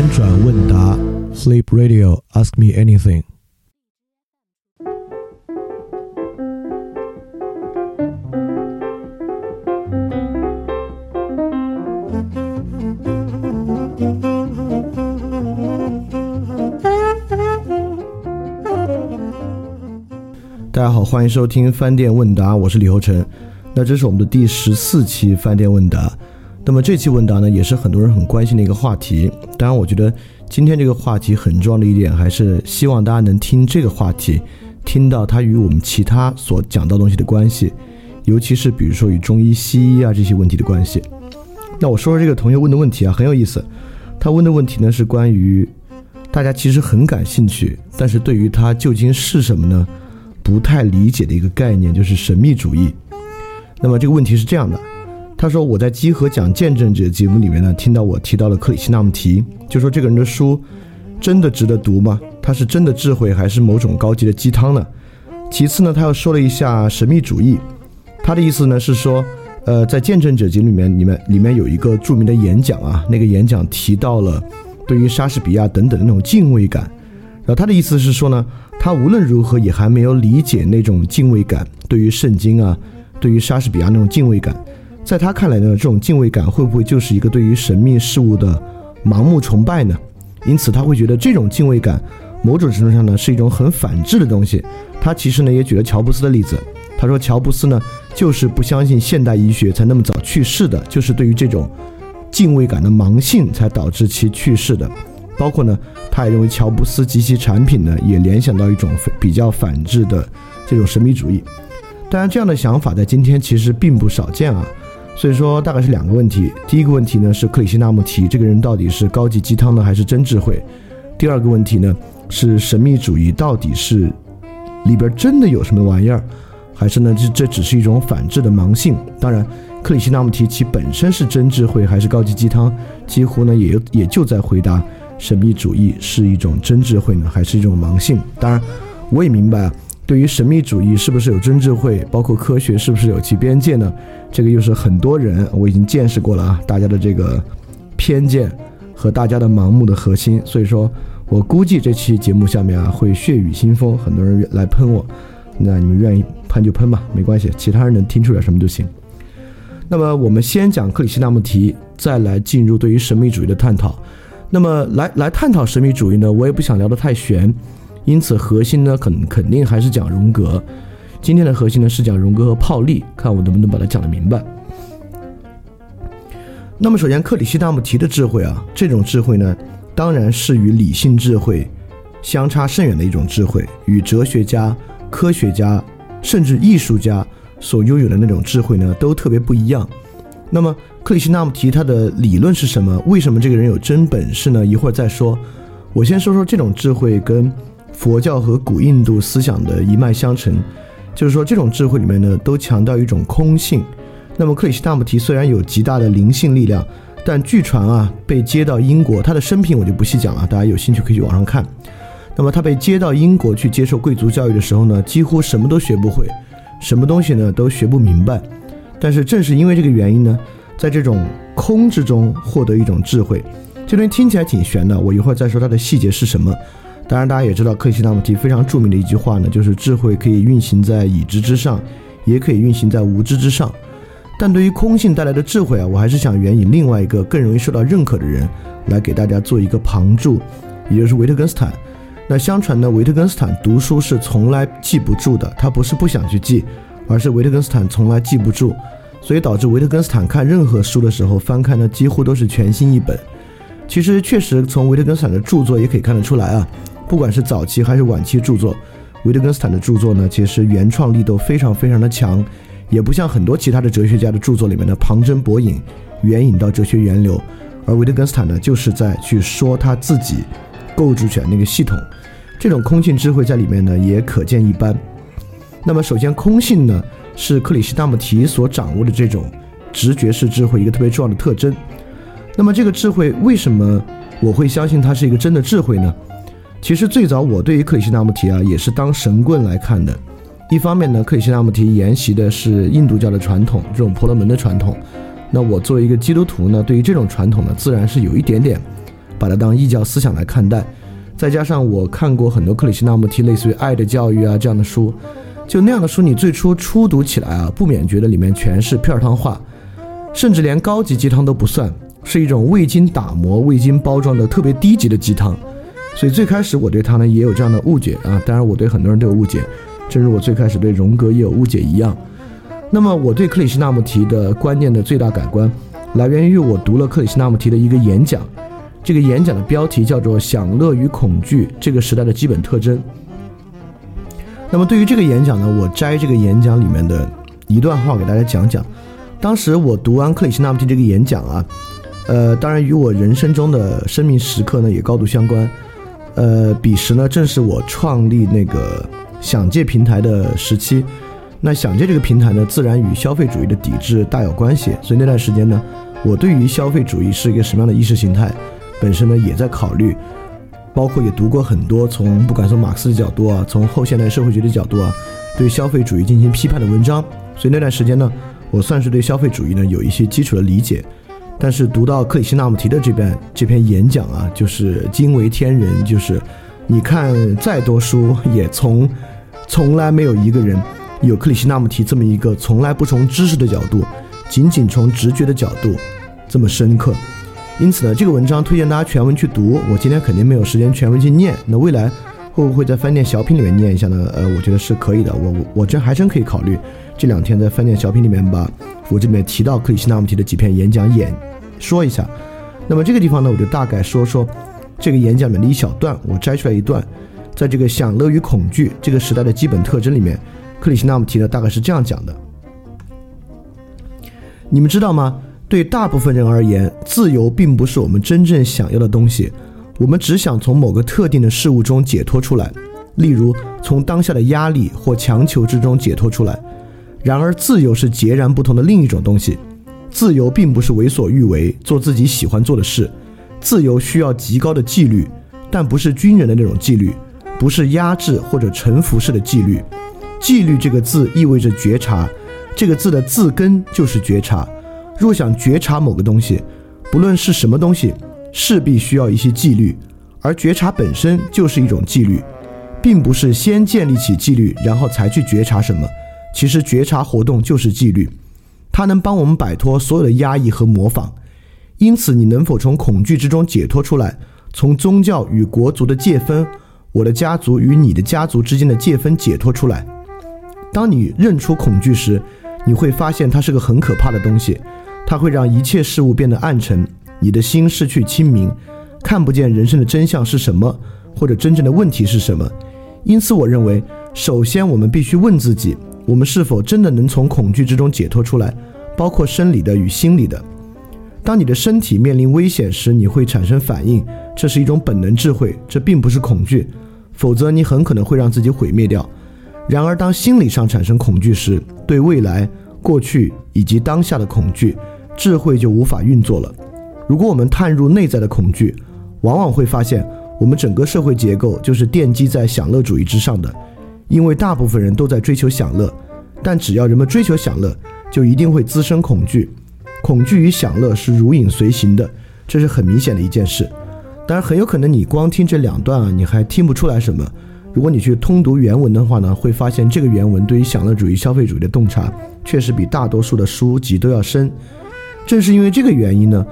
翻转问答，Sleep Radio，Ask me anything。大家好，欢迎收听饭店问答，我是李厚成。那这是我们的第十四期饭店问答。那么这期问答呢，也是很多人很关心的一个话题。当然，我觉得今天这个话题很重要的一点，还是希望大家能听这个话题，听到它与我们其他所讲到东西的关系，尤其是比如说与中医、西医啊这些问题的关系。那我说说这个同学问的问题啊，很有意思。他问的问题呢是关于大家其实很感兴趣，但是对于它究竟是什么呢，不太理解的一个概念，就是神秘主义。那么这个问题是这样的。他说：“我在集合讲见证者节目里面呢，听到我提到了克里希那穆提，就说这个人的书真的值得读吗？他是真的智慧，还是某种高级的鸡汤呢？其次呢，他又说了一下神秘主义，他的意思呢是说，呃，在见证者节里面，里面里面有一个著名的演讲啊，那个演讲提到了对于莎士比亚等等的那种敬畏感，然后他的意思是说呢，他无论如何也还没有理解那种敬畏感，对于圣经啊，对于莎士比亚那种敬畏感。”在他看来呢，这种敬畏感会不会就是一个对于神秘事物的盲目崇拜呢？因此他会觉得这种敬畏感，某种程度上呢是一种很反智的东西。他其实呢也举了乔布斯的例子，他说乔布斯呢就是不相信现代医学才那么早去世的，就是对于这种敬畏感的盲信才导致其去世的。包括呢，他也认为乔布斯及其产品呢也联想到一种比较反智的这种神秘主义。当然，这样的想法在今天其实并不少见啊。所以说，大概是两个问题。第一个问题呢，是克里希那穆提这个人到底是高级鸡汤呢，还是真智慧？第二个问题呢，是神秘主义到底是里边真的有什么玩意儿，还是呢，这这只是一种反制的盲性？当然，克里希那穆提其本身是真智慧还是高级鸡汤，几乎呢也也就在回答神秘主义是一种真智慧呢，还是一种盲性？当然，我也明白。对于神秘主义是不是有真智慧，包括科学是不是有其边界呢？这个又是很多人我已经见识过了啊，大家的这个偏见和大家的盲目的核心。所以说我估计这期节目下面啊会血雨腥风，很多人来喷我。那你们愿意喷就喷吧，没关系，其他人能听出来什么就行。那么我们先讲克里希那穆提，再来进入对于神秘主义的探讨。那么来来探讨神秘主义呢，我也不想聊得太玄。因此，核心呢，肯肯定还是讲荣格。今天的核心呢，是讲荣格和泡利，看我能不能把它讲得明白。那么，首先，克里希那穆提的智慧啊，这种智慧呢，当然是与理性智慧相差甚远的一种智慧，与哲学家、科学家甚至艺术家所拥有的那种智慧呢，都特别不一样。那么，克里希那穆提他的理论是什么？为什么这个人有真本事呢？一会儿再说。我先说说这种智慧跟。佛教和古印度思想的一脉相承，就是说这种智慧里面呢，都强调一种空性。那么克里希那穆提虽然有极大的灵性力量，但据传啊，被接到英国，他的生平我就不细讲了，大家有兴趣可以去网上看。那么他被接到英国去接受贵族教育的时候呢，几乎什么都学不会，什么东西呢都学不明白。但是正是因为这个原因呢，在这种空之中获得一种智慧，这东西听起来挺玄的，我一会儿再说它的细节是什么。当然，大家也知道克里希那穆提非常著名的一句话呢，就是智慧可以运行在已知之上，也可以运行在无知之上。但对于空性带来的智慧啊，我还是想援引另外一个更容易受到认可的人来给大家做一个旁注，也就是维特根斯坦。那相传呢，维特根斯坦读书是从来记不住的，他不是不想去记，而是维特根斯坦从来记不住，所以导致维特根斯坦看任何书的时候翻开呢，几乎都是全新一本。其实确实从维特根斯坦的著作也可以看得出来啊。不管是早期还是晚期著作，维特根斯坦的著作呢，其实原创力都非常非常的强，也不像很多其他的哲学家的著作里面的旁征博引，援引到哲学源流，而维特根斯坦呢，就是在去说他自己构筑起来那个系统，这种空性智慧在里面呢，也可见一斑。那么，首先空性呢，是克里希那穆提所掌握的这种直觉式智慧一个特别重要的特征。那么，这个智慧为什么我会相信它是一个真的智慧呢？其实最早我对于克里希那穆提啊也是当神棍来看的。一方面呢，克里希那穆提沿袭的是印度教的传统，这种婆罗门的传统。那我作为一个基督徒呢，对于这种传统呢，自然是有一点点把它当异教思想来看待。再加上我看过很多克里希那穆提类似于《爱的教育》啊这样的书，就那样的书，你最初初读起来啊，不免觉得里面全是片儿汤话，甚至连高级鸡汤都不算，是一种未经打磨、未经包装的特别低级的鸡汤。所以最开始我对他呢也有这样的误解啊，当然我对很多人都有误解，正如我最开始对荣格也有误解一样。那么我对克里希那穆提的观念的最大改观，来源于我读了克里希那穆提的一个演讲。这个演讲的标题叫做《享乐与恐惧：这个时代的基本特征》。那么对于这个演讲呢，我摘这个演讲里面的一段话给大家讲讲。当时我读完克里希那穆提这个演讲啊，呃，当然与我人生中的生命时刻呢也高度相关。呃，彼时呢正是我创立那个享界平台的时期。那享界这个平台呢，自然与消费主义的抵制大有关系。所以那段时间呢，我对于消费主义是一个什么样的意识形态？本身呢也在考虑，包括也读过很多从不管从马克思的角度啊，从后现代社会学的角度啊，对消费主义进行批判的文章。所以那段时间呢，我算是对消费主义呢有一些基础的理解。但是读到克里希那穆提的这篇这篇演讲啊，就是惊为天人。就是你看再多书，也从从来没有一个人有克里希那穆提这么一个从来不从知识的角度，仅仅从直觉的角度这么深刻。因此呢，这个文章推荐大家全文去读。我今天肯定没有时间全文去念，那未来会不会在饭店小品里面念一下呢？呃，我觉得是可以的。我我真还真可以考虑这两天在饭店小品里面把我这边提到克里希那穆提的几篇演讲演说一下。那么这个地方呢，我就大概说说这个演讲里面的一小段，我摘出来一段，在这个享乐与恐惧这个时代的基本特征里面，克里希那穆提呢大概是这样讲的。你们知道吗？对大部分人而言，自由并不是我们真正想要的东西。我们只想从某个特定的事物中解脱出来，例如从当下的压力或强求之中解脱出来。然而，自由是截然不同的另一种东西。自由并不是为所欲为，做自己喜欢做的事。自由需要极高的纪律，但不是军人的那种纪律，不是压制或者臣服式的纪律。纪律这个字意味着觉察，这个字的字根就是觉察。若想觉察某个东西，不论是什么东西，势必需要一些纪律，而觉察本身就是一种纪律，并不是先建立起纪律，然后才去觉察什么。其实觉察活动就是纪律，它能帮我们摆脱所有的压抑和模仿。因此，你能否从恐惧之中解脱出来，从宗教与国族的界分，我的家族与你的家族之间的界分解脱出来？当你认出恐惧时，你会发现它是个很可怕的东西。它会让一切事物变得暗沉，你的心失去清明，看不见人生的真相是什么，或者真正的问题是什么。因此，我认为，首先我们必须问自己：我们是否真的能从恐惧之中解脱出来，包括生理的与心理的。当你的身体面临危险时，你会产生反应，这是一种本能智慧，这并不是恐惧，否则你很可能会让自己毁灭掉。然而，当心理上产生恐惧时，对未来、过去以及当下的恐惧。智慧就无法运作了。如果我们探入内在的恐惧，往往会发现，我们整个社会结构就是奠基在享乐主义之上的。因为大部分人都在追求享乐，但只要人们追求享乐，就一定会滋生恐惧。恐惧与享乐是如影随形的，这是很明显的一件事。当然，很有可能你光听这两段啊，你还听不出来什么。如果你去通读原文的话呢，会发现这个原文对于享乐主义、消费主义的洞察，确实比大多数的书籍都要深。正是因为这个原因呢，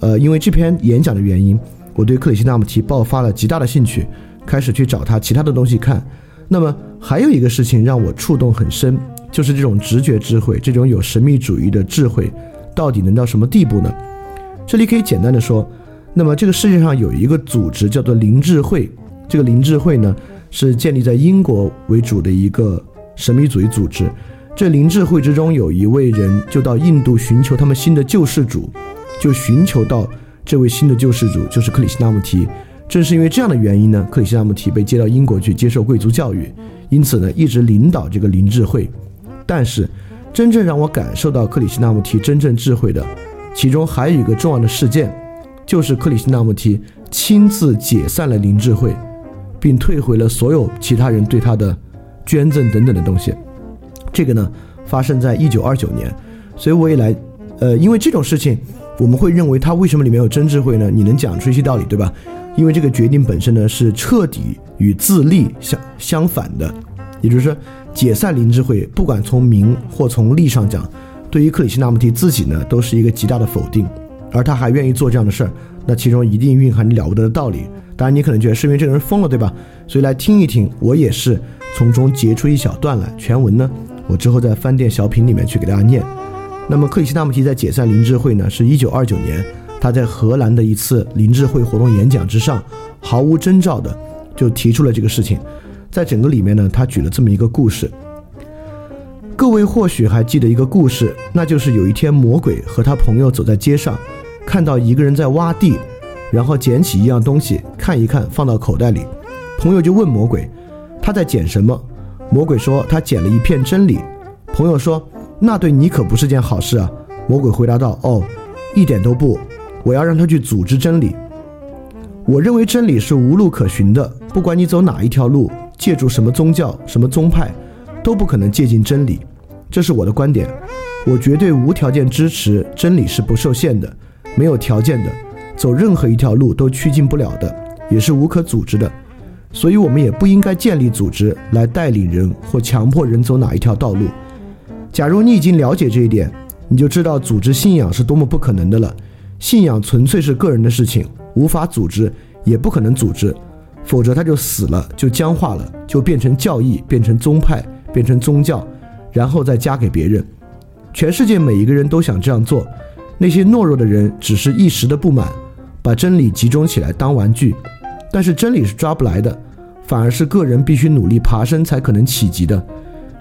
呃，因为这篇演讲的原因，我对克里希那穆提爆发了极大的兴趣，开始去找他其他的东西看。那么还有一个事情让我触动很深，就是这种直觉智慧，这种有神秘主义的智慧，到底能到什么地步呢？这里可以简单的说，那么这个世界上有一个组织叫做灵智会，这个灵智会呢是建立在英国为主的一个神秘主义组织。这灵智会之中有一位人，就到印度寻求他们新的救世主，就寻求到这位新的救世主就是克里希那穆提。正是因为这样的原因呢，克里希那穆提被接到英国去接受贵族教育，因此呢一直领导这个灵智慧。但是，真正让我感受到克里希那穆提真正智慧的，其中还有一个重要的事件，就是克里希那穆提亲自解散了灵智慧，并退回了所有其他人对他的捐赠等等的东西。这个呢，发生在一九二九年，所以我也来，呃，因为这种事情，我们会认为他为什么里面有真智慧呢？你能讲出一些道理，对吧？因为这个决定本身呢是彻底与自立相相反的，也就是说，解散灵智慧，不管从名或从利上讲，对于克里希那穆提自己呢都是一个极大的否定，而他还愿意做这样的事儿，那其中一定蕴含着了不得的道理。当然，你可能觉得是因为这个人疯了，对吧？所以来听一听，我也是从中截出一小段来。全文呢，我之后在饭店小品里面去给大家念。那么克里希那穆提在解散灵智慧呢，是一九二九年。他在荷兰的一次灵智会活动演讲之上，毫无征兆的就提出了这个事情。在整个里面呢，他举了这么一个故事。各位或许还记得一个故事，那就是有一天魔鬼和他朋友走在街上，看到一个人在挖地，然后捡起一样东西看一看，放到口袋里。朋友就问魔鬼：“他在捡什么？”魔鬼说：“他捡了一片真理。”朋友说：“那对你可不是件好事啊。”魔鬼回答道：“哦，一点都不。”我要让他去组织真理。我认为真理是无路可寻的，不管你走哪一条路，借助什么宗教、什么宗派，都不可能接近真理。这是我的观点。我绝对无条件支持真理是不受限的，没有条件的，走任何一条路都趋近不了的，也是无可组织的。所以，我们也不应该建立组织来带领人或强迫人走哪一条道路。假如你已经了解这一点，你就知道组织信仰是多么不可能的了。信仰纯粹是个人的事情，无法组织，也不可能组织，否则他就死了，就僵化了，就变成教义，变成宗派，变成宗教，然后再加给别人。全世界每一个人都想这样做，那些懦弱的人只是一时的不满，把真理集中起来当玩具，但是真理是抓不来的，反而是个人必须努力爬升才可能企及的。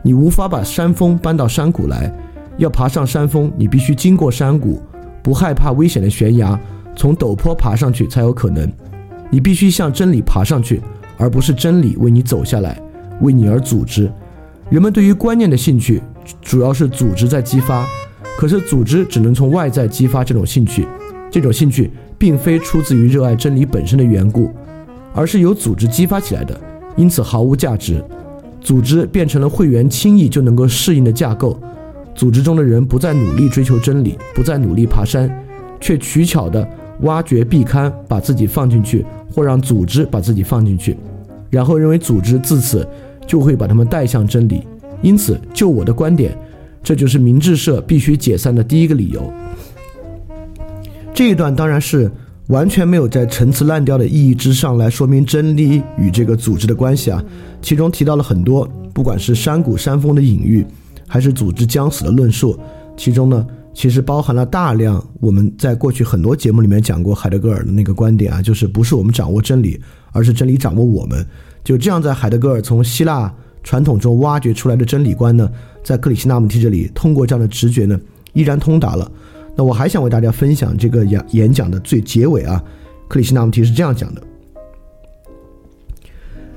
你无法把山峰搬到山谷来，要爬上山峰，你必须经过山谷。不害怕危险的悬崖，从陡坡爬上去才有可能。你必须向真理爬上去，而不是真理为你走下来，为你而组织。人们对于观念的兴趣，主要是组织在激发。可是组织只能从外在激发这种兴趣，这种兴趣并非出自于热爱真理本身的缘故，而是由组织激发起来的，因此毫无价值。组织变成了会员轻易就能够适应的架构。组织中的人不再努力追求真理，不再努力爬山，却取巧地挖掘壁龛，把自己放进去，或让组织把自己放进去，然后认为组织自此就会把他们带向真理。因此，就我的观点，这就是明治社必须解散的第一个理由。这一段当然是完全没有在陈词滥调的意义之上来说明真理与这个组织的关系啊，其中提到了很多，不管是山谷山峰的隐喻。还是组织将死的论述，其中呢，其实包含了大量我们在过去很多节目里面讲过海德格尔的那个观点啊，就是不是我们掌握真理，而是真理掌握我们。就这样，在海德格尔从希腊传统中挖掘出来的真理观呢，在克里希那穆提这里，通过这样的直觉呢，依然通达了。那我还想为大家分享这个演演讲的最结尾啊，克里希那穆提是这样讲的。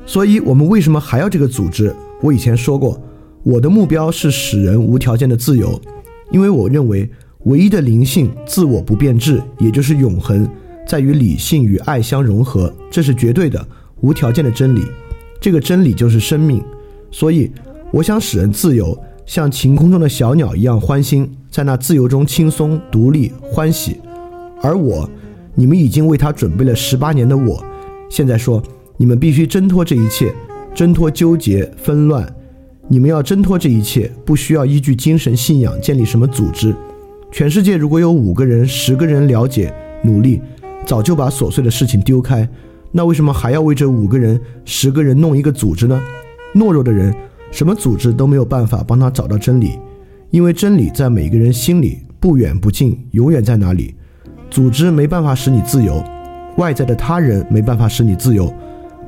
所以我们为什么还要这个组织？我以前说过。我的目标是使人无条件的自由，因为我认为唯一的灵性自我不变质，也就是永恒，在于理性与爱相融合，这是绝对的无条件的真理。这个真理就是生命。所以，我想使人自由，像晴空中的小鸟一样欢心，在那自由中轻松、独立、欢喜。而我，你们已经为他准备了十八年的我，现在说，你们必须挣脱这一切，挣脱纠结、纷乱。你们要挣脱这一切，不需要依据精神信仰建立什么组织。全世界如果有五个人、十个人了解、努力，早就把琐碎的事情丢开。那为什么还要为这五个人、十个人弄一个组织呢？懦弱的人，什么组织都没有办法帮他找到真理，因为真理在每个人心里，不远不近，永远在哪里。组织没办法使你自由，外在的他人没办法使你自由。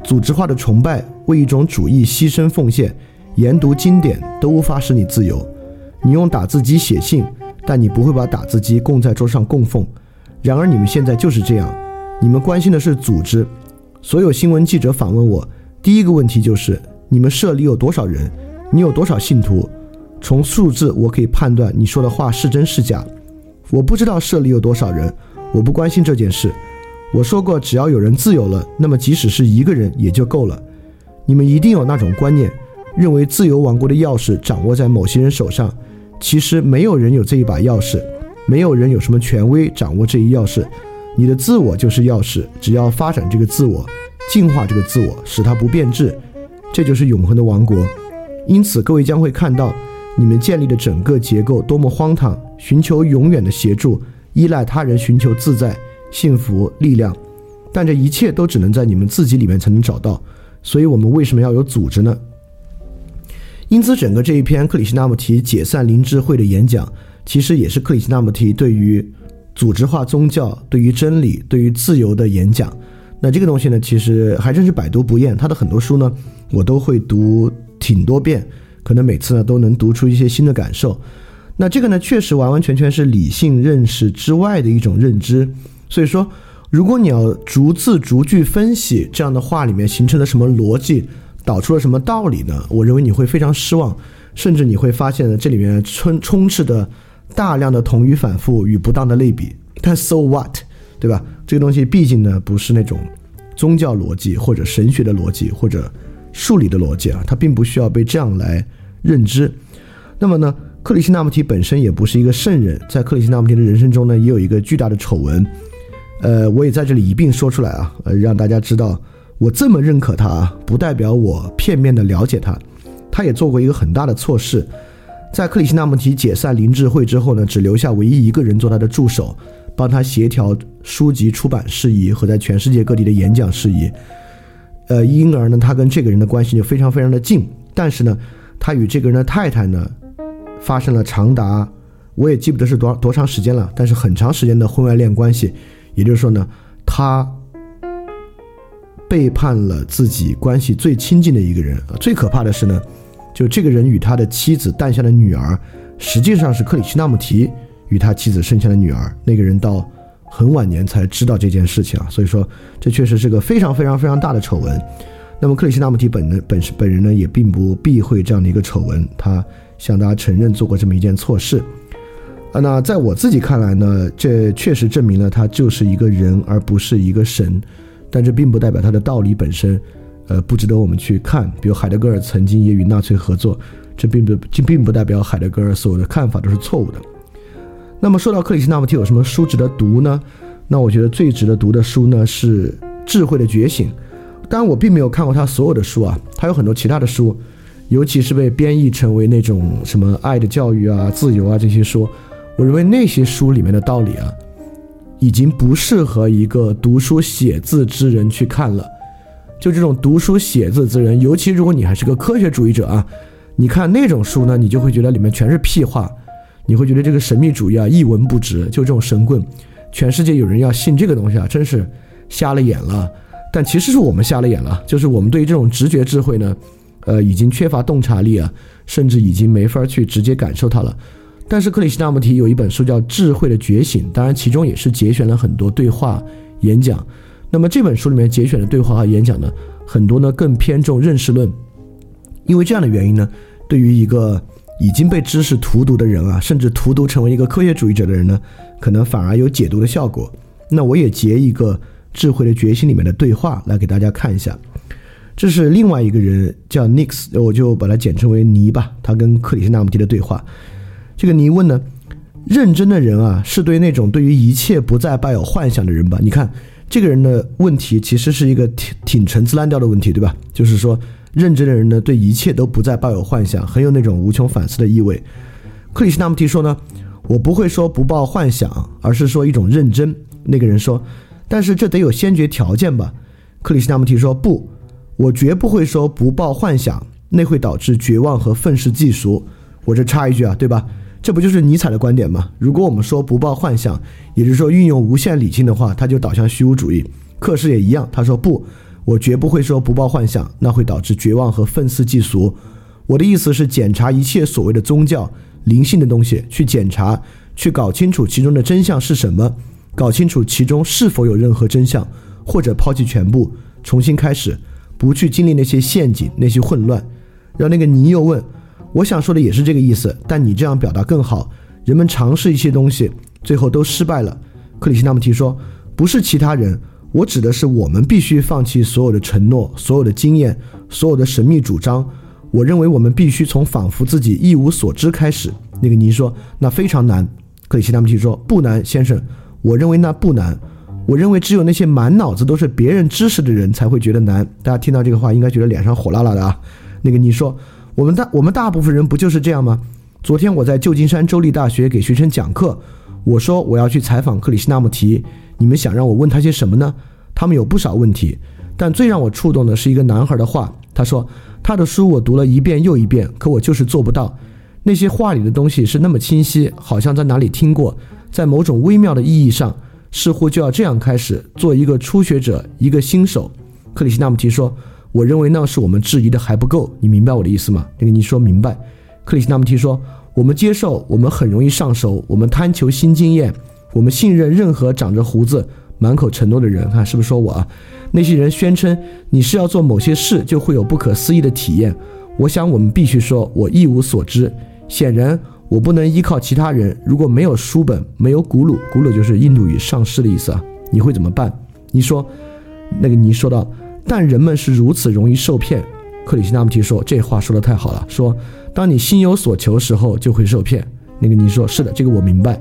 组织化的崇拜，为一种主义牺牲奉献。研读经典都无法使你自由。你用打字机写信，但你不会把打字机供在桌上供奉。然而你们现在就是这样。你们关心的是组织。所有新闻记者访问我，第一个问题就是：你们社里有多少人？你有多少信徒？从数字我可以判断你说的话是真是假。我不知道社里有多少人，我不关心这件事。我说过，只要有人自由了，那么即使是一个人也就够了。你们一定有那种观念。认为自由王国的钥匙掌握在某些人手上，其实没有人有这一把钥匙。没有人有什么权威掌握这一钥匙，你的自我就是钥匙，只要发展这个自我，进化这个自我，使它不变质，这就是永恒的王国。因此，各位将会看到你们建立的整个结构多么荒唐，寻求永远的协助，依赖他人，寻求自在、幸福、力量，但这一切都只能在你们自己里面才能找到。所以，我们为什么要有组织呢？因此，整个这一篇克里希那穆提解散灵智会的演讲，其实也是克里希那穆提对于组织化宗教、对于真理、对于自由的演讲。那这个东西呢，其实还真是百读不厌。他的很多书呢，我都会读挺多遍，可能每次呢都能读出一些新的感受。那这个呢，确实完完全全是理性认识之外的一种认知。所以说，如果你要逐字逐句分析这样的话里面形成了什么逻辑。导出了什么道理呢？我认为你会非常失望，甚至你会发现呢，这里面充充斥的大量的同语反复与不当的类比。但 so what，对吧？这个东西毕竟呢不是那种宗教逻辑或者神学的逻辑或者数理的逻辑啊，它并不需要被这样来认知。那么呢，克里希那穆提本身也不是一个圣人，在克里希那穆提的人生中呢，也有一个巨大的丑闻。呃，我也在这里一并说出来啊，呃，让大家知道。我这么认可他，不代表我片面的了解他。他也做过一个很大的错事，在克里希那穆提解散灵智会之后呢，只留下唯一一个人做他的助手，帮他协调书籍出版事宜和在全世界各地的演讲事宜。呃，因而呢，他跟这个人的关系就非常非常的近。但是呢，他与这个人的太太呢，发生了长达我也记不得是多多长时间了，但是很长时间的婚外恋关系。也就是说呢，他。背叛了自己关系最亲近的一个人，最可怕的是呢，就这个人与他的妻子诞下的女儿，实际上是克里希那穆提与他妻子生下的女儿。那个人到很晚年才知道这件事情啊，所以说这确实是个非常非常非常大的丑闻。那么克里希那穆提本人本本人呢，也并不避讳这样的一个丑闻，他向大家承认做过这么一件错事。啊，那在我自己看来呢，这确实证明了他就是一个人，而不是一个神。但这并不代表他的道理本身，呃，不值得我们去看。比如海德格尔曾经也与纳粹合作，这并不这并不代表海德格尔所有的看法都是错误的。那么说到克里希那穆提有什么书值得读呢？那我觉得最值得读的书呢是《智慧的觉醒》。当然我并没有看过他所有的书啊，他有很多其他的书，尤其是被编译成为那种什么爱的教育啊、自由啊这些书，我认为那些书里面的道理啊。已经不适合一个读书写字之人去看了。就这种读书写字之人，尤其如果你还是个科学主义者啊，你看那种书呢，你就会觉得里面全是屁话，你会觉得这个神秘主义啊一文不值。就这种神棍，全世界有人要信这个东西啊，真是瞎了眼了。但其实是我们瞎了眼了，就是我们对于这种直觉智慧呢，呃，已经缺乏洞察力啊，甚至已经没法去直接感受它了。但是克里希那穆提有一本书叫《智慧的觉醒》，当然其中也是节选了很多对话演讲。那么这本书里面节选的对话和演讲呢，很多呢更偏重认识论。因为这样的原因呢，对于一个已经被知识荼毒的人啊，甚至荼毒成为一个科学主义者的人呢，可能反而有解读的效果。那我也截一个《智慧的觉醒》里面的对话来给大家看一下。这是另外一个人叫 Nix，我就把它简称为尼吧。他跟克里希那穆提的对话。这个你问呢？认真的人啊，是对那种对于一切不再抱有幻想的人吧？你看这个人的问题，其实是一个挺挺陈词滥调的问题，对吧？就是说，认真的人呢，对一切都不再抱有幻想，很有那种无穷反思的意味。克里希那穆提说呢，我不会说不抱幻想，而是说一种认真。那个人说，但是这得有先决条件吧？克里希那穆提说，不，我绝不会说不抱幻想，那会导致绝望和愤世嫉俗。我这插一句啊，对吧？这不就是尼采的观点吗？如果我们说不抱幻想，也就是说运用无限理性的话，他就导向虚无主义。克氏也一样，他说不，我绝不会说不抱幻想，那会导致绝望和愤世嫉俗。我的意思是检查一切所谓的宗教、灵性的东西，去检查，去搞清楚其中的真相是什么，搞清楚其中是否有任何真相，或者抛弃全部，重新开始，不去经历那些陷阱、那些混乱。让那个尼又问。我想说的也是这个意思，但你这样表达更好。人们尝试一些东西，最后都失败了。克里希那穆提说：“不是其他人，我指的是我们必须放弃所有的承诺、所有的经验、所有的神秘主张。我认为我们必须从仿佛自己一无所知开始。”那个尼说：“那非常难。”克里希那穆提说：“不难，先生，我认为那不难。我认为只有那些满脑子都是别人知识的人才会觉得难。”大家听到这个话，应该觉得脸上火辣辣的啊。那个你说，我们大我们大部分人不就是这样吗？昨天我在旧金山州立大学给学生讲课，我说我要去采访克里希那穆提，你们想让我问他些什么呢？他们有不少问题，但最让我触动的是一个男孩的话。他说：“他的书我读了一遍又一遍，可我就是做不到。那些话里的东西是那么清晰，好像在哪里听过，在某种微妙的意义上，似乎就要这样开始做一个初学者，一个新手。”克里希那穆提说：“我认为那是我们质疑的还不够。你明白我的意思吗？”那个你说明白。克里希那穆提说：“我们接受，我们很容易上手，我们贪求新经验，我们信任任何长着胡子、满口承诺的人。看是不是说我啊？那些人宣称你是要做某些事，就会有不可思议的体验。我想我们必须说，我一无所知。显然，我不能依靠其他人。如果没有书本，没有古鲁，古鲁就是印度语上师的意思啊，你会怎么办？你说，那个你说到，但人们是如此容易受骗。克里希那穆提说这话说的太好了，说。当你心有所求时候，就会受骗。那个你说是的，这个我明白。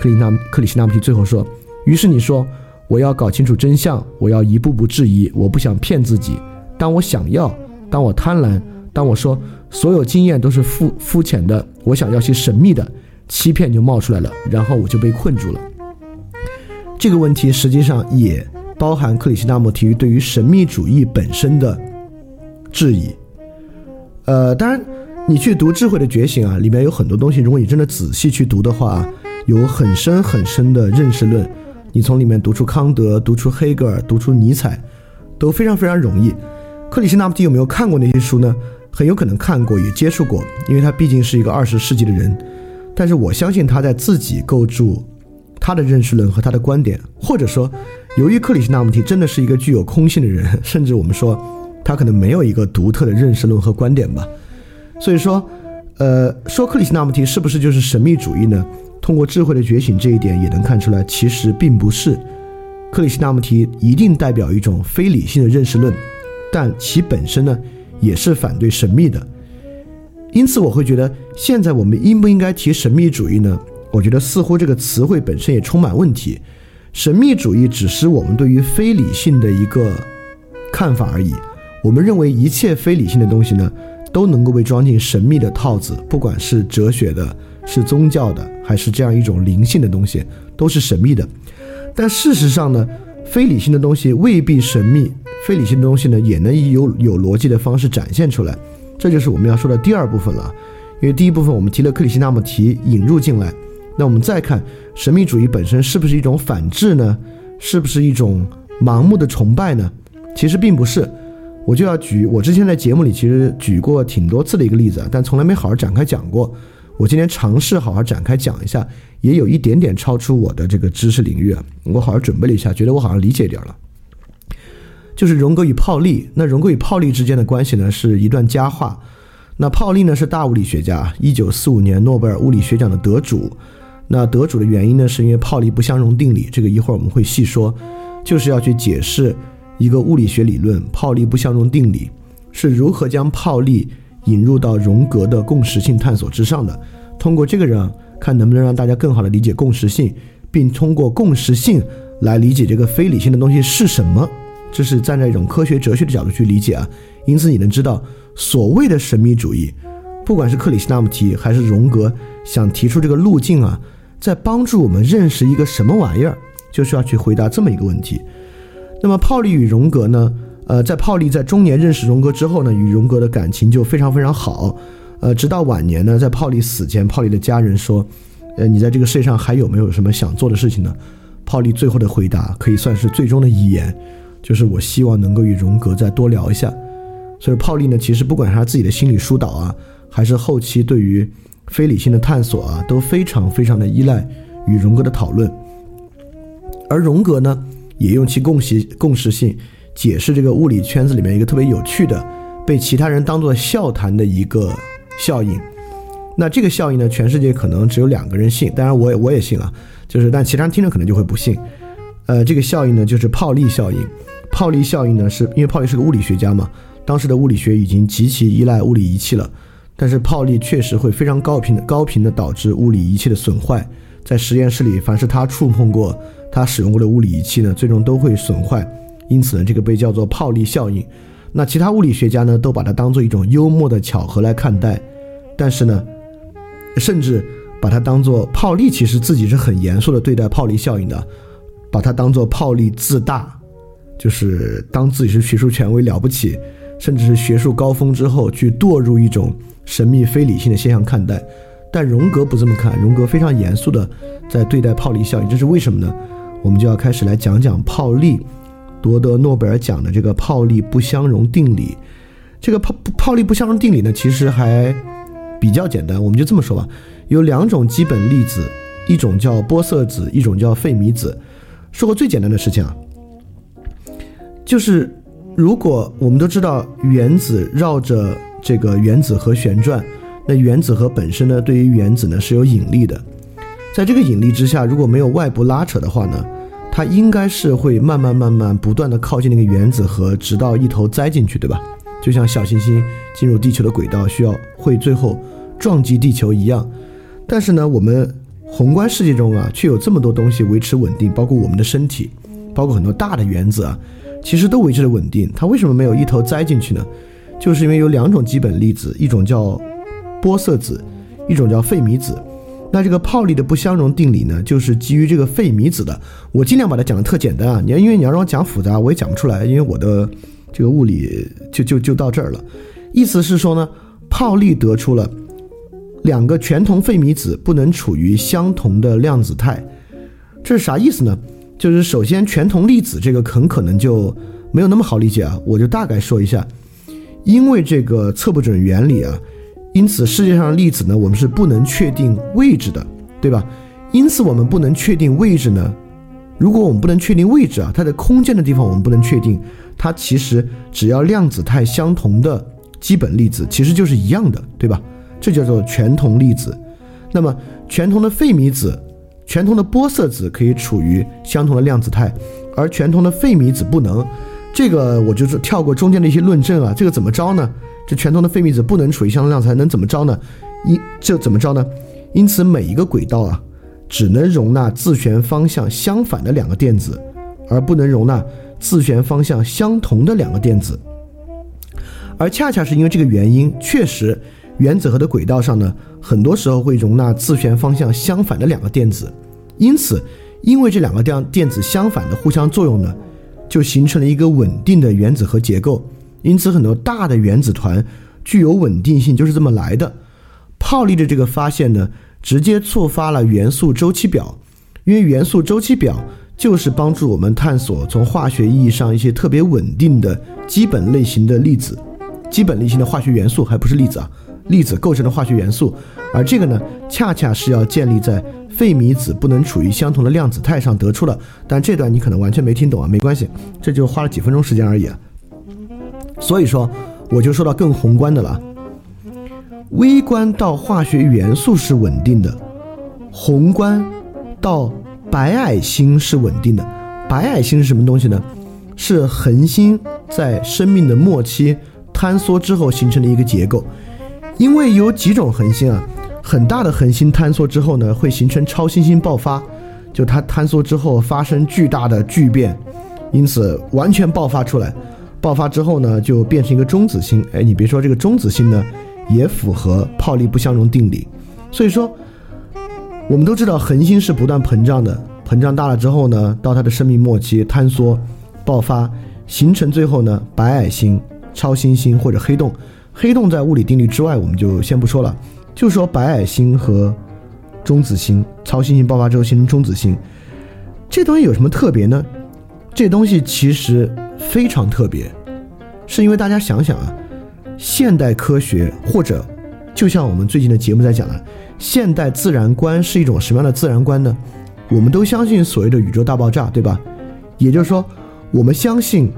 克里纳克里希纳穆提最后说：“于是你说，我要搞清楚真相，我要一步步质疑，我不想骗自己。当我想要，当我贪婪，当我说所有经验都是肤肤浅的，我想要些神秘的，欺骗就冒出来了，然后我就被困住了。这个问题实际上也包含克里希纳穆提对于神秘主义本身的质疑。呃，当然。”你去读《智慧的觉醒》啊，里面有很多东西，如果你真的仔细去读的话，有很深很深的认识论。你从里面读出康德，读出黑格尔，读出尼采，都非常非常容易。克里希那穆提有没有看过那些书呢？很有可能看过，也接触过，因为他毕竟是一个二十世纪的人。但是我相信他在自己构筑他的认识论和他的观点，或者说，由于克里希那穆提真的是一个具有空性的人，甚至我们说他可能没有一个独特的认识论和观点吧。所以说，呃，说克里希那穆提是不是就是神秘主义呢？通过智慧的觉醒这一点也能看出来，其实并不是。克里希那穆提一定代表一种非理性的认识论，但其本身呢，也是反对神秘的。因此，我会觉得现在我们应不应该提神秘主义呢？我觉得似乎这个词汇本身也充满问题。神秘主义只是我们对于非理性的一个看法而已。我们认为一切非理性的东西呢？都能够被装进神秘的套子，不管是哲学的、是宗教的，还是这样一种灵性的东西，都是神秘的。但事实上呢，非理性的东西未必神秘，非理性的东西呢，也能以有有逻辑的方式展现出来。这就是我们要说的第二部分了。因为第一部分我们提了克里希那穆提引入进来，那我们再看神秘主义本身是不是一种反制呢？是不是一种盲目的崇拜呢？其实并不是。我就要举我之前在节目里其实举过挺多次的一个例子，但从来没好好展开讲过。我今天尝试好好展开讲一下，也有一点点超出我的这个知识领域啊。我好好准备了一下，觉得我好像理解点了。就是荣格与泡利，那荣格与泡利之间的关系呢，是一段佳话。那泡利呢是大物理学家，一九四五年诺贝尔物理学奖的得主。那得主的原因呢，是因为泡利不相容定理，这个一会儿我们会细说，就是要去解释。一个物理学理论——泡利不相容定理，是如何将泡利引入到荣格的共识性探索之上的？通过这个人，看能不能让大家更好的理解共识性，并通过共识性来理解这个非理性的东西是什么。这是站在一种科学哲学的角度去理解啊。因此，你能知道，所谓的神秘主义，不管是克里希那穆提还是荣格想提出这个路径啊，在帮助我们认识一个什么玩意儿，就是要去回答这么一个问题。那么，泡利与荣格呢？呃，在泡利在中年认识荣格之后呢，与荣格的感情就非常非常好。呃，直到晚年呢，在泡利死前，泡利的家人说：“呃，你在这个世界上还有没有什么想做的事情呢？”泡利最后的回答可以算是最终的遗言，就是我希望能够与荣格再多聊一下。所以，泡利呢，其实不管他自己的心理疏导啊，还是后期对于非理性的探索啊，都非常非常的依赖与荣格的讨论。而荣格呢？也用其共识共识性解释这个物理圈子里面一个特别有趣的，被其他人当做笑谈的一个效应。那这个效应呢，全世界可能只有两个人信，当然我也我也信啊，就是但其他人听着可能就会不信。呃，这个效应呢，就是泡利效应。泡利效应呢，是因为泡利是个物理学家嘛，当时的物理学已经极其依赖物理仪器了，但是泡利确实会非常高频的高频的导致物理仪器的损坏。在实验室里，凡是他触碰过、他使用过的物理仪器呢，最终都会损坏。因此呢，这个被叫做泡利效应。那其他物理学家呢，都把它当做一种幽默的巧合来看待。但是呢，甚至把它当做泡利，其实自己是很严肃的对待泡利效应的，把它当做泡利自大，就是当自己是学术权威了不起，甚至是学术高峰之后，去堕入一种神秘非理性的现象看待。但荣格不这么看，荣格非常严肃的在对待泡利效应，这是为什么呢？我们就要开始来讲讲泡利夺得诺贝尔奖的这个泡利不相容定理。这个泡泡利不相容定理呢，其实还比较简单，我们就这么说吧，有两种基本粒子，一种叫玻色子，一种叫费米子。说个最简单的事情啊，就是如果我们都知道原子绕着这个原子核旋转。那原子核本身呢，对于原子呢是有引力的，在这个引力之下，如果没有外部拉扯的话呢，它应该是会慢慢慢慢不断的靠近那个原子核，直到一头栽进去，对吧？就像小行星进入地球的轨道需要会最后撞击地球一样。但是呢，我们宏观世界中啊，却有这么多东西维持稳定，包括我们的身体，包括很多大的原子啊，其实都维持着稳定。它为什么没有一头栽进去呢？就是因为有两种基本粒子，一种叫。玻色子，一种叫费米子。那这个泡利的不相容定理呢，就是基于这个费米子的。我尽量把它讲的特简单啊，你要因为你要让我讲复杂，我也讲不出来，因为我的这个物理就就就到这儿了。意思是说呢，泡利得出了两个全同费米子不能处于相同的量子态，这是啥意思呢？就是首先全同粒子这个很可能就没有那么好理解啊，我就大概说一下，因为这个测不准原理啊。因此，世界上的粒子呢，我们是不能确定位置的，对吧？因此，我们不能确定位置呢。如果我们不能确定位置啊，它在空间的地方我们不能确定，它其实只要量子态相同的基本粒子其实就是一样的，对吧？这叫做全同粒子。那么，全同的费米子、全同的玻色子可以处于相同的量子态，而全同的费米子不能。这个我就是跳过中间的一些论证啊，这个怎么着呢？这全同的费米子不能处于相同量子，能怎么着呢？因这怎么着呢？因此每一个轨道啊，只能容纳自旋方向相反的两个电子，而不能容纳自旋方向相同的两个电子。而恰恰是因为这个原因，确实原子核的轨道上呢，很多时候会容纳自旋方向相反的两个电子。因此，因为这两个电电子相反的互相作用呢，就形成了一个稳定的原子核结构。因此，很多大的原子团具有稳定性，就是这么来的。泡利的这个发现呢，直接触发了元素周期表，因为元素周期表就是帮助我们探索从化学意义上一些特别稳定的基本类型的粒子、基本类型的化学元素，还不是粒子啊，粒子构成的化学元素。而这个呢，恰恰是要建立在费米子不能处于相同的量子态上得出的。但这段你可能完全没听懂啊，没关系，这就花了几分钟时间而已啊。所以说，我就说到更宏观的了。微观到化学元素是稳定的，宏观到白矮星是稳定的。白矮星是什么东西呢？是恒星在生命的末期坍缩之后形成的一个结构。因为有几种恒星啊，很大的恒星坍缩之后呢，会形成超新星爆发，就它坍缩之后发生巨大的巨变，因此完全爆发出来。爆发之后呢，就变成一个中子星。哎，你别说，这个中子星呢，也符合泡利不相容定理。所以说，我们都知道恒星是不断膨胀的，膨胀大了之后呢，到它的生命末期坍缩、爆发，形成最后呢白矮星、超新星或者黑洞。黑洞在物理定律之外，我们就先不说了，就说白矮星和中子星、超新星爆发之后形成中子星，这东西有什么特别呢？这东西其实。非常特别，是因为大家想想啊，现代科学或者就像我们最近的节目在讲的，现代自然观是一种什么样的自然观呢？我们都相信所谓的宇宙大爆炸，对吧？也就是说，我们相信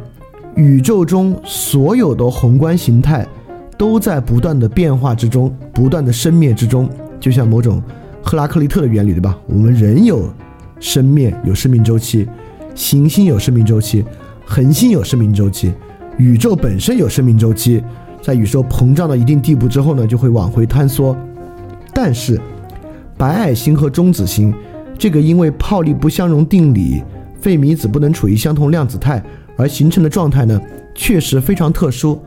宇宙中所有的宏观形态都在不断的变化之中，不断的生灭之中，就像某种赫拉克利特的原理，对吧？我们人有生灭，有生命周期，行星有生命周期。恒星有生命周期，宇宙本身有生命周期，在宇宙膨胀到一定地步之后呢，就会往回坍缩。但是，白矮星和中子星这个因为泡利不相容定理，费米子不能处于相同量子态而形成的状态呢，确实非常特殊。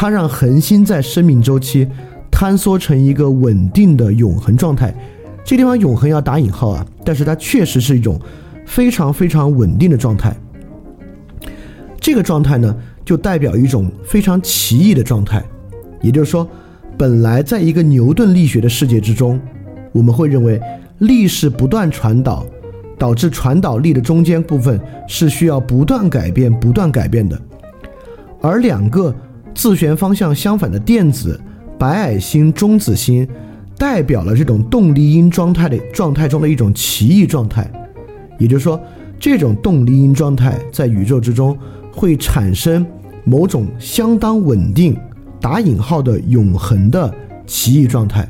它让恒星在生命周期坍缩成一个稳定的永恒状态。这地方“永恒”要打引号啊，但是它确实是一种非常非常稳定的状态。这个状态呢，就代表一种非常奇异的状态。也就是说，本来在一个牛顿力学的世界之中，我们会认为力是不断传导，导致传导力的中间部分是需要不断改变、不断改变的。而两个自旋方向相反的电子——白矮星、中子星，代表了这种动力因状态的状态中的一种奇异状态。也就是说，这种动力因状态在宇宙之中会产生某种相当稳定。打引号的永恒的奇异状态，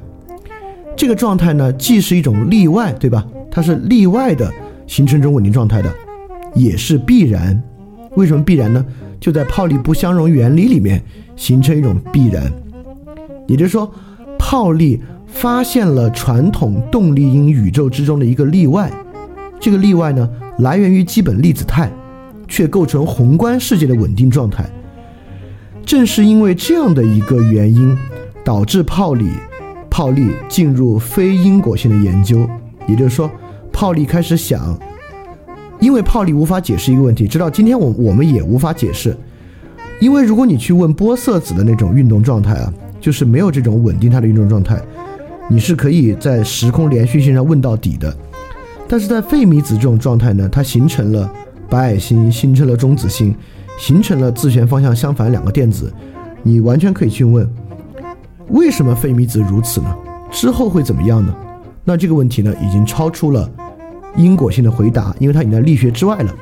这个状态呢，既是一种例外，对吧？它是例外的形成这种稳定状态的，也是必然。为什么必然呢？就在泡利不相容原理里面形成一种必然。也就是说，泡利发现了传统动力因宇宙之中的一个例外，这个例外呢，来源于基本粒子态，却构成宏观世界的稳定状态。正是因为这样的一个原因，导致泡利泡利进入非因果性的研究。也就是说，泡利开始想，因为泡利无法解释一个问题，直到今天我我们也无法解释。因为如果你去问玻色子的那种运动状态啊，就是没有这种稳定态的运动状态，你是可以在时空连续性上问到底的。但是在费米子这种状态呢，它形成了白矮星，形成了中子星。形成了自旋方向相反两个电子，你完全可以去问，为什么费米子如此呢？之后会怎么样呢？那这个问题呢，已经超出了因果性的回答，因为它已经在力学之外了。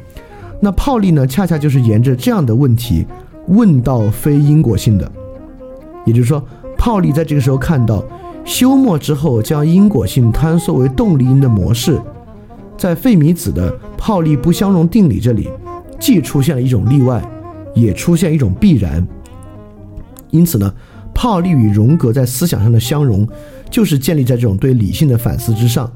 那泡利呢，恰恰就是沿着这样的问题问到非因果性的，也就是说，泡利在这个时候看到休谟之后将因果性坍缩为动力因的模式，在费米子的泡利不相容定理这里。既出现了一种例外，也出现一种必然。因此呢，泡利与荣格在思想上的相容，就是建立在这种对理性的反思之上。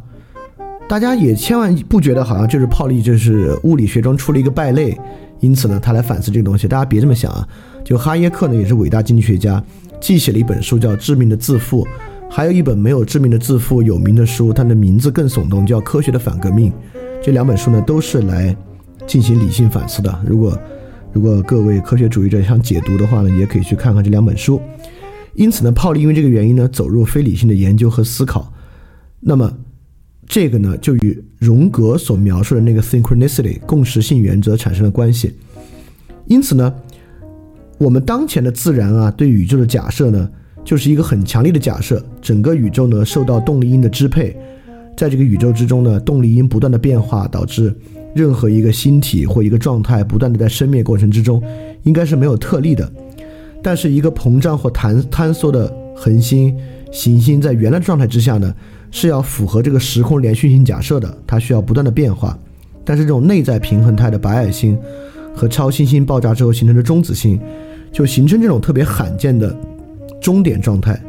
大家也千万不觉得好像就是泡利就是物理学中出了一个败类，因此呢，他来反思这个东西。大家别这么想啊！就哈耶克呢，也是伟大经济学家，既写了一本书叫《致命的自负》，还有一本没有致命的自负有名的书，它的名字更耸动，叫《科学的反革命》。这两本书呢，都是来。进行理性反思的。如果如果各位科学主义者想解读的话呢，也可以去看看这两本书。因此呢，泡利因为这个原因呢，走入非理性的研究和思考。那么这个呢，就与荣格所描述的那个 synchronicity 共识性原则产生了关系。因此呢，我们当前的自然啊，对宇宙的假设呢，就是一个很强烈的假设：整个宇宙呢，受到动力因的支配，在这个宇宙之中呢，动力因不断的变化，导致。任何一个星体或一个状态不断的在生灭过程之中，应该是没有特例的。但是一个膨胀或坍坍缩的恒星、行星在原来状态之下呢，是要符合这个时空连续性假设的，它需要不断的变化。但是这种内在平衡态的白矮星和超新星爆炸之后形成的中子星，就形成这种特别罕见的终点状态。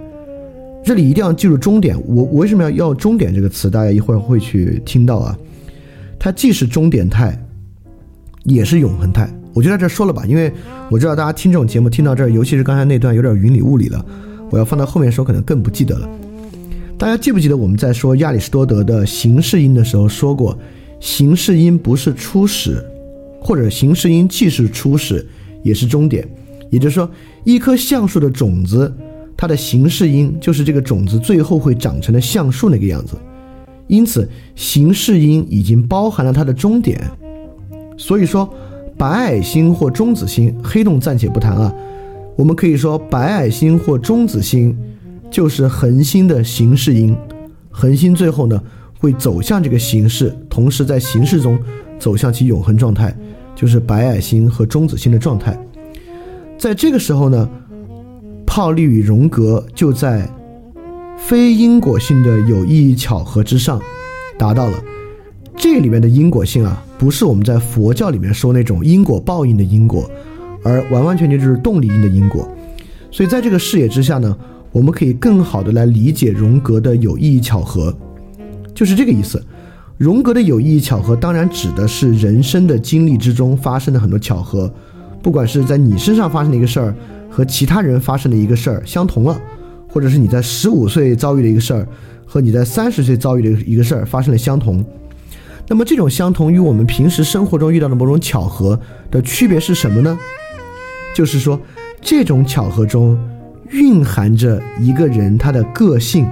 这里一定要记住终点，我我为什么要要终点这个词？大家一会儿会去听到啊。它既是终点态，也是永恒态。我就在这说了吧，因为我知道大家听这种节目听到这儿，尤其是刚才那段有点云里雾里了，我要放到后面说可能更不记得了。大家记不记得我们在说亚里士多德的形式因的时候说过，形式因不是初始，或者形式因既是初始也是终点。也就是说，一棵橡树的种子，它的形式因就是这个种子最后会长成的橡树那个样子。因此，形式因已经包含了它的终点，所以说，白矮星或中子星，黑洞暂且不谈啊，我们可以说白矮星或中子星就是恒星的形式因，恒星最后呢会走向这个形式，同时在形式中走向其永恒状态，就是白矮星和中子星的状态。在这个时候呢，泡利与荣格就在。非因果性的有意义巧合之上，达到了这里面的因果性啊，不是我们在佛教里面说那种因果报应的因果，而完完全全就是动力因的因果。所以在这个视野之下呢，我们可以更好的来理解荣格的有意义巧合，就是这个意思。荣格的有意义巧合当然指的是人生的经历之中发生的很多巧合，不管是在你身上发生的一个事儿和其他人发生的一个事儿相同了，或者是你在十五岁遭遇的一个事儿和你在三十岁遭遇的一个事儿发生了相同。那么这种相同与我们平时生活中遇到的某种巧合的区别是什么呢？就是说，这种巧合中蕴含着一个人他的个性、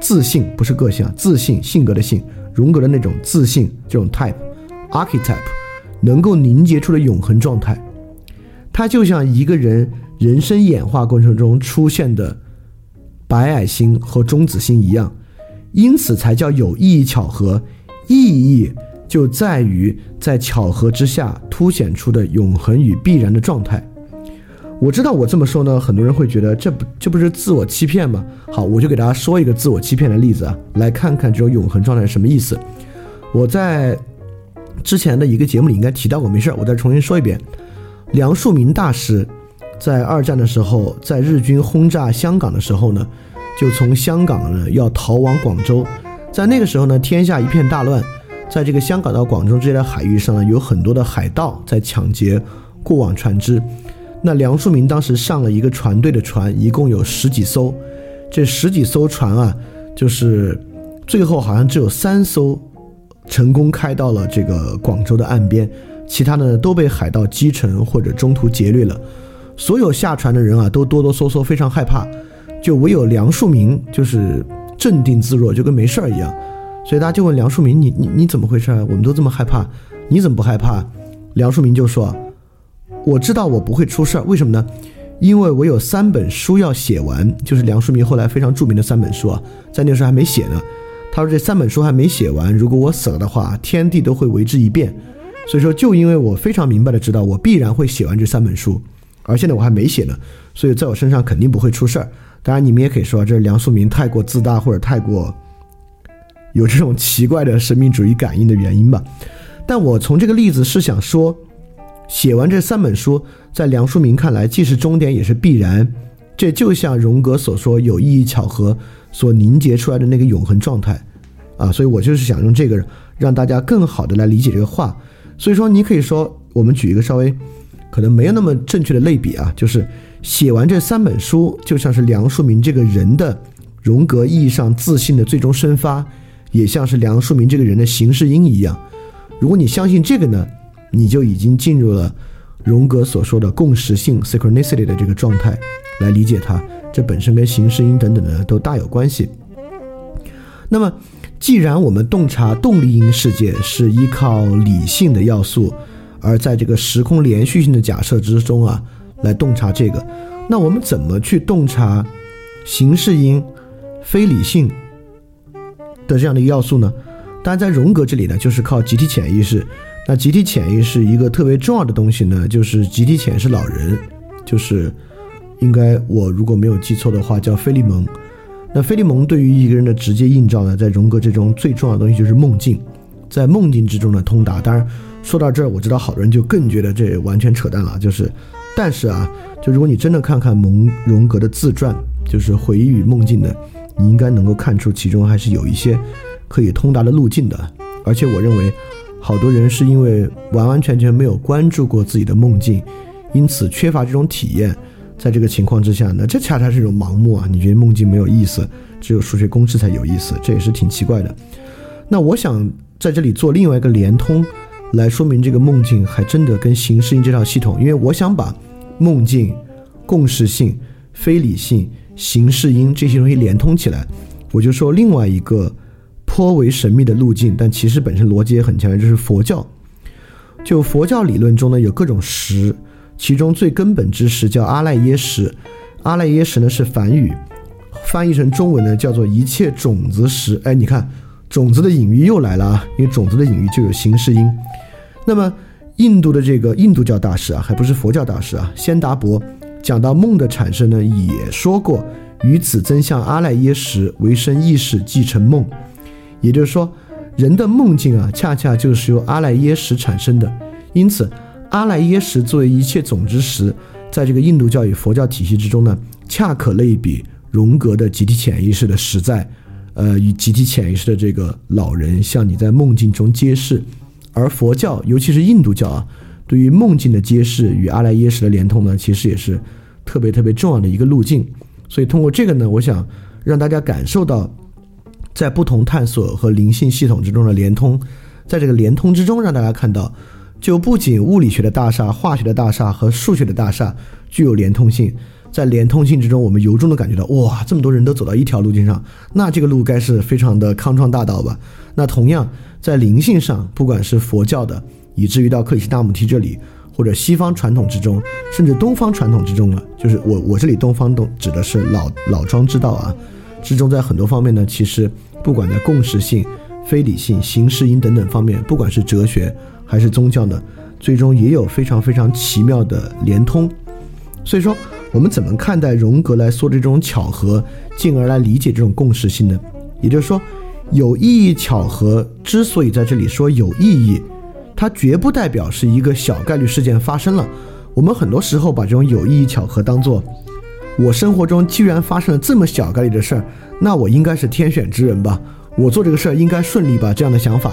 自信，不是个性啊，自信性格的性，荣格的那种自信，这种 type，archetype，能够凝结出的永恒状态。它就像一个人人生演化过程中出现的白矮星和中子星一样，因此才叫有意义巧合。意义就在于在巧合之下凸显出的永恒与必然的状态。我知道我这么说呢，很多人会觉得这不这不是自我欺骗吗？好，我就给大家说一个自我欺骗的例子啊，来看看这种永恒状态是什么意思。我在之前的一个节目里应该提到过，没事儿，我再重新说一遍。梁漱溟大师在二战的时候，在日军轰炸香港的时候呢，就从香港呢要逃往广州。在那个时候呢，天下一片大乱，在这个香港到广州之间的海域上呢，有很多的海盗在抢劫过往船只。那梁漱溟当时上了一个船队的船，一共有十几艘，这十几艘船啊，就是最后好像只有三艘成功开到了这个广州的岸边，其他的都被海盗击沉或者中途劫掠了。所有下船的人啊，都哆哆嗦嗦，非常害怕，就唯有梁漱溟就是。镇定自若，就跟没事儿一样，所以大家就问梁漱溟：“你你你怎么回事啊？我们都这么害怕，你怎么不害怕？”梁漱溟就说：“我知道我不会出事儿，为什么呢？因为我有三本书要写完，就是梁漱溟后来非常著名的三本书啊，在那时候还没写呢。他说这三本书还没写完，如果我死了的话，天地都会为之一变。所以说，就因为我非常明白的知道我必然会写完这三本书，而现在我还没写呢，所以在我身上肯定不会出事儿。”当然，你们也可以说这是梁漱溟太过自大，或者太过有这种奇怪的神秘主义感应的原因吧。但我从这个例子是想说，写完这三本书，在梁漱溟看来，既是终点，也是必然。这就像荣格所说，有意义巧合所凝结出来的那个永恒状态啊。所以我就是想用这个让大家更好的来理解这个话。所以说，你可以说，我们举一个稍微可能没有那么正确的类比啊，就是。写完这三本书，就像是梁漱溟这个人的荣格意义上自信的最终生发，也像是梁漱溟这个人的形式因一样。如果你相信这个呢，你就已经进入了荣格所说的共识性 （synchronicity） 的这个状态来理解它。这本身跟形式音等等的都大有关系。那么，既然我们洞察动力因世界是依靠理性的要素，而在这个时空连续性的假设之中啊。来洞察这个，那我们怎么去洞察形式音、非理性的这样的一个要素呢？当然，在荣格这里呢，就是靠集体潜意识。那集体潜意识一个特别重要的东西呢，就是集体潜意识老人，就是应该我如果没有记错的话，叫菲利蒙。那菲利蒙对于一个人的直接映照呢，在荣格之中最重要的东西就是梦境，在梦境之中的通达。当然，说到这儿，我知道好多人就更觉得这完全扯淡了，就是。但是啊，就如果你真的看看蒙荣格的自传，就是回忆与梦境的，你应该能够看出其中还是有一些可以通达的路径的。而且我认为，好多人是因为完完全全没有关注过自己的梦境，因此缺乏这种体验。在这个情况之下呢，这恰恰是一种盲目啊！你觉得梦境没有意思，只有数学公式才有意思，这也是挺奇怪的。那我想在这里做另外一个连通。来说明这个梦境还真的跟形式因这套系统，因为我想把梦境、共识性、非理性、形式因这些东西连通起来，我就说另外一个颇为神秘的路径，但其实本身逻辑也很强，就是佛教。就佛教理论中呢，有各种识，其中最根本之识叫阿赖耶识。阿赖耶识呢是梵语，翻译成中文呢叫做一切种子识。哎，你看。种子的隐喻又来了啊！因为种子的隐喻就有形式因。那么，印度的这个印度教大师啊，还不是佛教大师啊，仙达伯讲到梦的产生呢，也说过：与此真相阿赖耶识为生意识继承梦。也就是说，人的梦境啊，恰恰就是由阿赖耶识产生的。因此，阿赖耶识作为一切总之识，在这个印度教与佛教体系之中呢，恰可类比荣格的集体潜意识的实在。呃，与集体潜意识的这个老人向你在梦境中揭示。而佛教，尤其是印度教啊，对于梦境的揭示与阿赖耶识的连通呢，其实也是特别特别重要的一个路径。所以通过这个呢，我想让大家感受到，在不同探索和灵性系统之中的连通，在这个连通之中，让大家看到，就不仅物理学的大厦、化学的大厦和数学的大厦具有连通性，在连通性之中，我们由衷的感觉到，哇，这么多人都走到一条路径上，那这个路该是非常的康庄大道吧？那同样。在灵性上，不管是佛教的，以至于到克里希那穆提这里，或者西方传统之中，甚至东方传统之中了，就是我我这里东方都指的是老老庄之道啊，之中在很多方面呢，其实不管在共识性、非理性、形式因等等方面，不管是哲学还是宗教呢，最终也有非常非常奇妙的连通。所以说，我们怎么看待荣格来说这种巧合，进而来理解这种共识性呢？也就是说。有意义巧合之所以在这里说有意义，它绝不代表是一个小概率事件发生了。我们很多时候把这种有意义巧合当做，我生活中居然发生了这么小概率的事儿，那我应该是天选之人吧？我做这个事儿应该顺利吧？这样的想法，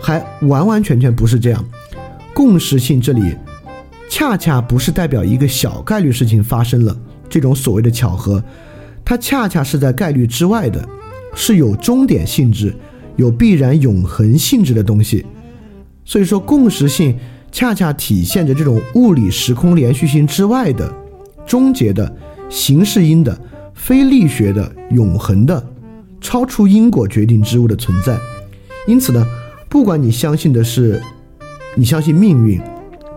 还完完全全不是这样。共识性这里，恰恰不是代表一个小概率事情发生了这种所谓的巧合，它恰恰是在概率之外的。是有终点性质、有必然永恒性质的东西，所以说共识性恰恰体现着这种物理时空连续性之外的终结的形式因的非力学的永恒的超出因果决定之物的存在。因此呢，不管你相信的是你相信命运，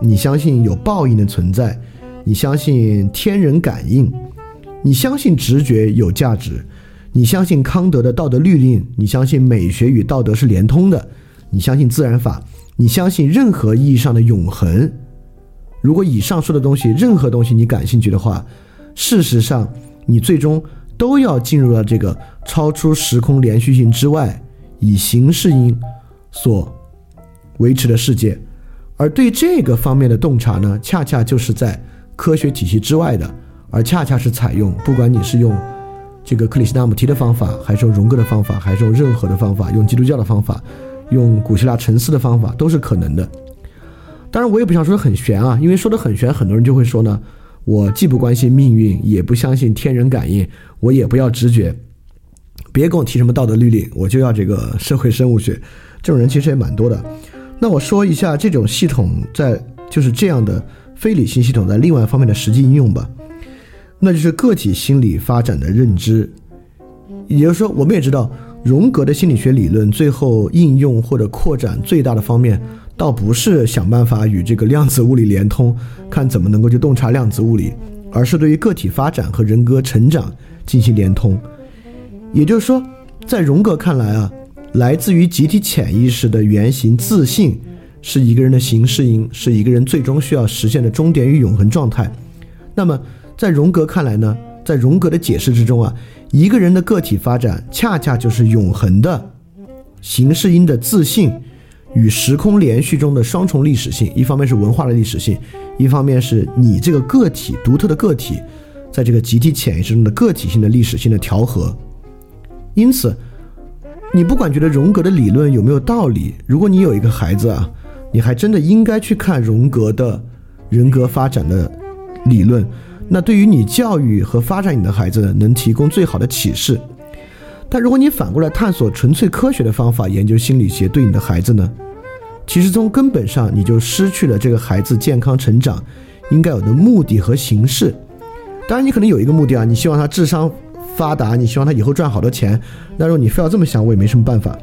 你相信有报应的存在，你相信天人感应，你相信直觉有价值。你相信康德的道德律令，你相信美学与道德是连通的，你相信自然法，你相信任何意义上的永恒。如果以上说的东西，任何东西你感兴趣的话，事实上你最终都要进入了这个超出时空连续性之外，以形式因所维持的世界。而对这个方面的洞察呢，恰恰就是在科学体系之外的，而恰恰是采用，不管你是用。这个克里希那穆提的方法，还是用荣格的方法，还是用任何的方法，用基督教的方法，用古希腊沉思的方法，都是可能的。当然，我也不想说的很玄啊，因为说的很玄，很多人就会说呢，我既不关心命运，也不相信天人感应，我也不要直觉，别跟我提什么道德律令，我就要这个社会生物学。这种人其实也蛮多的。那我说一下这种系统在就是这样的非理性系统在另外一方面的实际应用吧。那就是个体心理发展的认知，也就是说，我们也知道，荣格的心理学理论最后应用或者扩展最大的方面，倒不是想办法与这个量子物理连通，看怎么能够去洞察量子物理，而是对于个体发展和人格成长进行连通。也就是说，在荣格看来啊，来自于集体潜意识的原型自信，是一个人的形式因，是一个人最终需要实现的终点与永恒状态。那么。在荣格看来呢，在荣格的解释之中啊，一个人的个体发展恰恰就是永恒的形式因的自信与时空连续中的双重历史性，一方面是文化的历史性，一方面是你这个个体独特的个体在这个集体潜意识中的个体性的历史性的调和。因此，你不管觉得荣格的理论有没有道理，如果你有一个孩子啊，你还真的应该去看荣格的人格发展的理论。那对于你教育和发展你的孩子，能提供最好的启示。但如果你反过来探索纯粹科学的方法研究心理学，对你的孩子呢，其实从根本上你就失去了这个孩子健康成长应该有的目的和形式。当然，你可能有一个目的啊，你希望他智商发达，你希望他以后赚好多钱。那如果你非要这么想，我也没什么办法。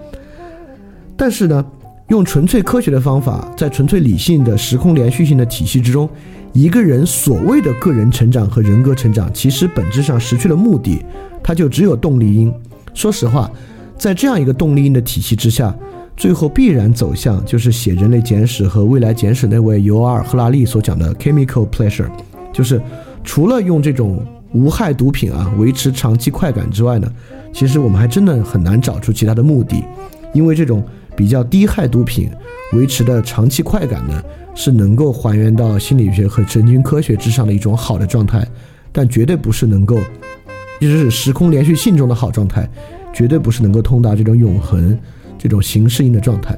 但是呢，用纯粹科学的方法，在纯粹理性的时空连续性的体系之中。一个人所谓的个人成长和人格成长，其实本质上失去了目的，他就只有动力因。说实话，在这样一个动力因的体系之下，最后必然走向就是写《人类简史》和《未来简史》那位尤尔·赫拉利所讲的 chemical pleasure，就是除了用这种无害毒品啊维持长期快感之外呢，其实我们还真的很难找出其他的目的，因为这种比较低害毒品维持的长期快感呢。是能够还原到心理学和神经科学之上的一种好的状态，但绝对不是能够，就是时空连续性中的好状态，绝对不是能够通达这种永恒、这种形式性的状态。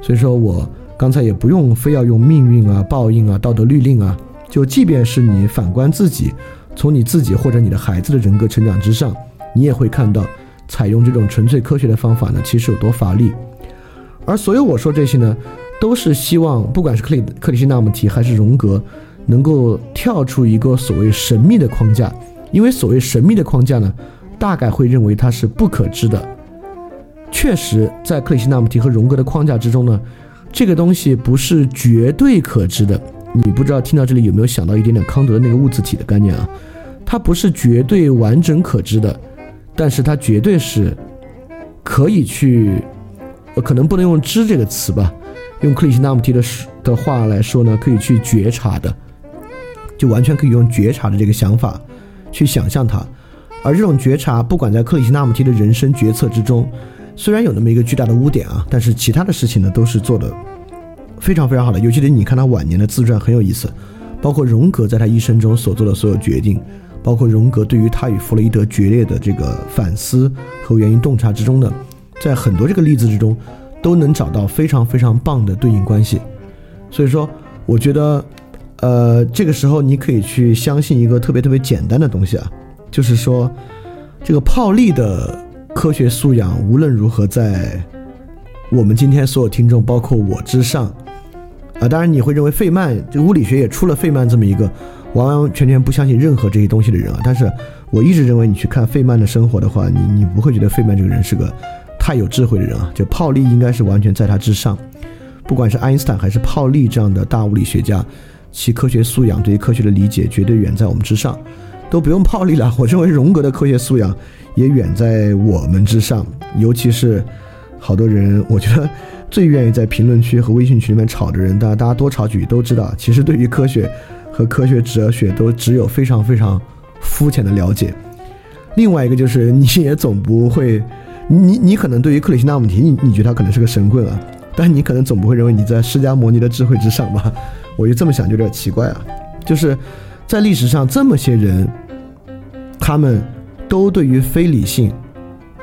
所以说我刚才也不用非要用命运啊、报应啊、道德律令啊，就即便是你反观自己，从你自己或者你的孩子的人格成长之上，你也会看到，采用这种纯粹科学的方法呢，其实有多乏力。而所有我说这些呢，都是希望，不管是克里克里希那穆提还是荣格，能够跳出一个所谓神秘的框架，因为所谓神秘的框架呢，大概会认为它是不可知的。确实，在克里希那穆提和荣格的框架之中呢，这个东西不是绝对可知的。你不知道听到这里有没有想到一点点康德的那个物自体的概念啊？它不是绝对完整可知的，但是它绝对是可以去。呃，可能不能用“知”这个词吧，用克里希那穆提的的话来说呢，可以去觉察的，就完全可以用觉察的这个想法去想象它。而这种觉察，不管在克里希那穆提的人生决策之中，虽然有那么一个巨大的污点啊，但是其他的事情呢，都是做的非常非常好的。尤其是你看他晚年的自传很有意思，包括荣格在他一生中所做的所有决定，包括荣格对于他与弗洛伊德决裂的这个反思和原因洞察之中的。在很多这个例子之中，都能找到非常非常棒的对应关系，所以说，我觉得，呃，这个时候你可以去相信一个特别特别简单的东西啊，就是说，这个泡利的科学素养无论如何在我们今天所有听众，包括我之上，啊，当然你会认为费曼，这物理学也出了费曼这么一个完完全全不相信任何这些东西的人啊，但是我一直认为你去看费曼的生活的话，你你不会觉得费曼这个人是个。太有智慧的人啊，就泡利应该是完全在他之上。不管是爱因斯坦还是泡利这样的大物理学家，其科学素养对于科学的理解绝对远在我们之上。都不用泡利了，我认为荣格的科学素养也远在我们之上。尤其是好多人，我觉得最愿意在评论区和微信群里面吵的人，大家大家多吵几句都知道，其实对于科学和科学哲学都只有非常非常肤浅的了解。另外一个就是 你也总不会。你你可能对于克里希那穆提，你你觉得他可能是个神棍啊，但你可能总不会认为你在释迦牟尼的智慧之上吧？我就这么想就有点奇怪啊。就是在历史上这么些人，他们都对于非理性、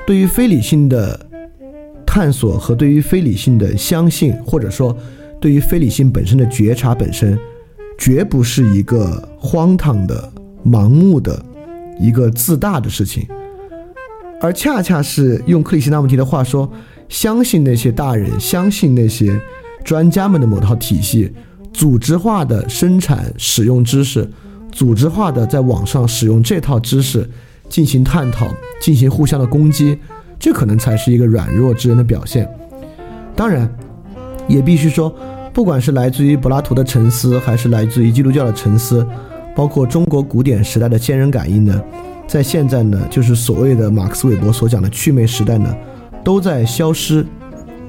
对于非理性的探索和对于非理性的相信，或者说对于非理性本身的觉察本身，绝不是一个荒唐的、盲目的、一个自大的事情。而恰恰是用克里希那穆提的话说，相信那些大人，相信那些专家们的某套体系，组织化的生产使用知识，组织化的在网上使用这套知识进行探讨，进行互相的攻击，这可能才是一个软弱之人的表现。当然，也必须说，不管是来自于柏拉图的沉思，还是来自于基督教的沉思，包括中国古典时代的先人感应呢。在现在呢，就是所谓的马克思韦伯所讲的祛魅时代呢，都在消失。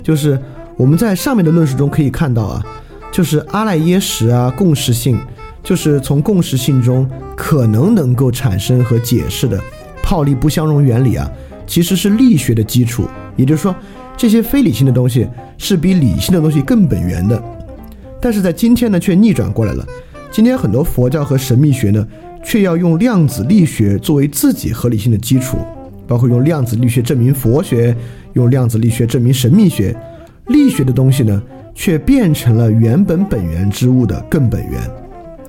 就是我们在上面的论述中可以看到啊，就是阿赖耶识啊，共识性，就是从共识性中可能能够产生和解释的泡利不相容原理啊，其实是力学的基础。也就是说，这些非理性的东西是比理性的东西更本源的。但是在今天呢，却逆转过来了。今天很多佛教和神秘学呢。却要用量子力学作为自己合理性的基础，包括用量子力学证明佛学，用量子力学证明神秘学。力学的东西呢，却变成了原本本源之物的更本源。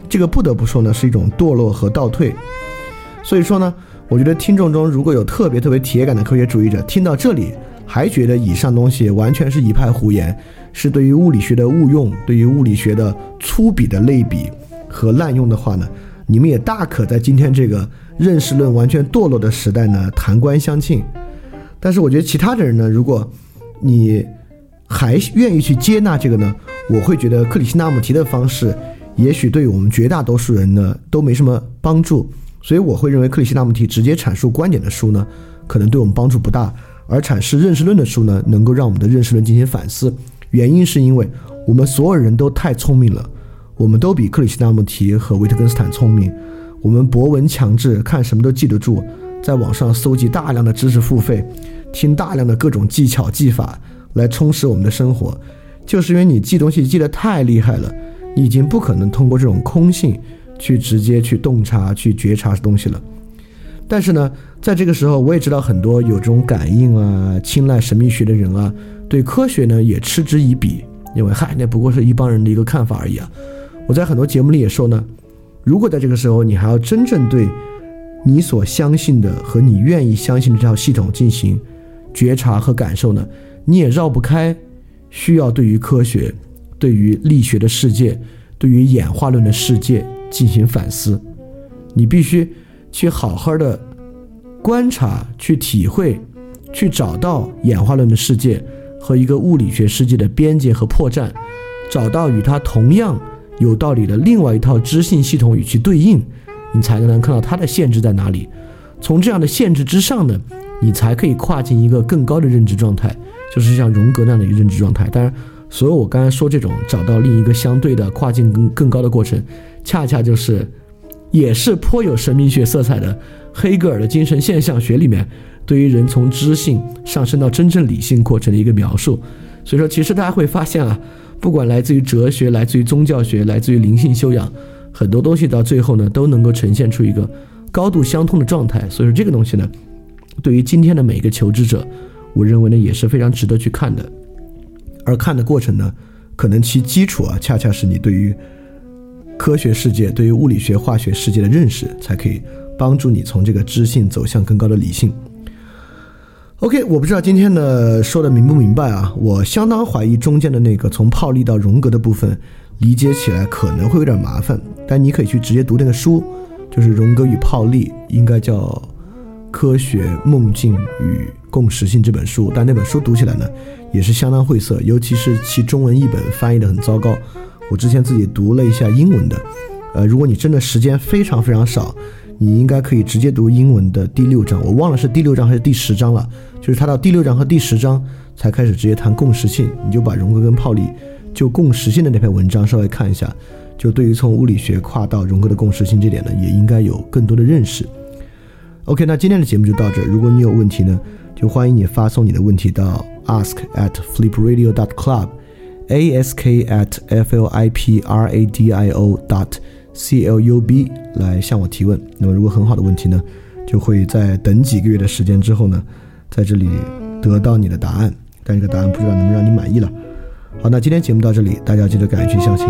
这个不得不说呢，是一种堕落和倒退。所以说呢，我觉得听众中如果有特别特别铁杆的科学主义者，听到这里还觉得以上东西完全是一派胡言，是对于物理学的误用，对于物理学的粗鄙的类比和滥用的话呢？你们也大可在今天这个认识论完全堕落的时代呢，谈官相庆。但是我觉得其他的人呢，如果你还愿意去接纳这个呢，我会觉得克里希那穆提的方式，也许对我们绝大多数人呢都没什么帮助。所以我会认为克里希那穆提直接阐述观点的书呢，可能对我们帮助不大；而阐释认识论的书呢，能够让我们的认识论进行反思。原因是因为我们所有人都太聪明了。我们都比克里希那穆提和维特根斯坦聪明，我们博闻强志，看什么都记得住，在网上搜集大量的知识付费，听大量的各种技巧技法来充实我们的生活，就是因为你记东西记得太厉害了，你已经不可能通过这种空性去直接去洞察、去觉察东西了。但是呢，在这个时候，我也知道很多有这种感应啊、青睐神秘学的人啊，对科学呢也嗤之以鼻，因为嗨，那不过是一帮人的一个看法而已啊。我在很多节目里也说呢，如果在这个时候你还要真正对你所相信的和你愿意相信的这套系统进行觉察和感受呢，你也绕不开需要对于科学、对于力学的世界、对于演化论的世界进行反思，你必须。去好好的观察、去体会、去找到演化论的世界和一个物理学世界的边界和破绽，找到与它同样有道理的另外一套知性系统与其对应，你才能看到它的限制在哪里。从这样的限制之上呢，你才可以跨进一个更高的认知状态，就是像荣格那样的一个认知状态。当然，所有我刚才说这种找到另一个相对的跨境更更高的过程，恰恰就是。也是颇有神秘学色彩的黑格尔的精神现象学里面，对于人从知性上升到真正理性过程的一个描述。所以说，其实大家会发现啊，不管来自于哲学、来自于宗教学、来自于灵性修养，很多东西到最后呢，都能够呈现出一个高度相通的状态。所以说，这个东西呢，对于今天的每一个求知者，我认为呢，也是非常值得去看的。而看的过程呢，可能其基础啊，恰恰是你对于。科学世界对于物理学、化学世界的认识，才可以帮助你从这个知性走向更高的理性。OK，我不知道今天的说的明不明白啊？我相当怀疑中间的那个从泡利到荣格的部分，理解起来可能会有点麻烦。但你可以去直接读那个书，就是《荣格与泡利》，应该叫《科学梦境与共识性》这本书。但那本书读起来呢，也是相当晦涩，尤其是其中文译本翻译的很糟糕。我之前自己读了一下英文的，呃，如果你真的时间非常非常少，你应该可以直接读英文的第六章，我忘了是第六章还是第十章了，就是他到第六章和第十章才开始直接谈共识性，你就把荣格跟泡利就共识性的那篇文章稍微看一下，就对于从物理学跨到荣格的共识性这点呢，也应该有更多的认识。OK，那今天的节目就到这，如果你有问题呢，就欢迎你发送你的问题到 ask at flipradio dot club。ask at flipradio dot club 来向我提问。那么，如果很好的问题呢，就会在等几个月的时间之后呢，在这里得到你的答案。但这个答案不知道能不能让你满意了。好，那今天节目到这里，大家记得敢于去相信。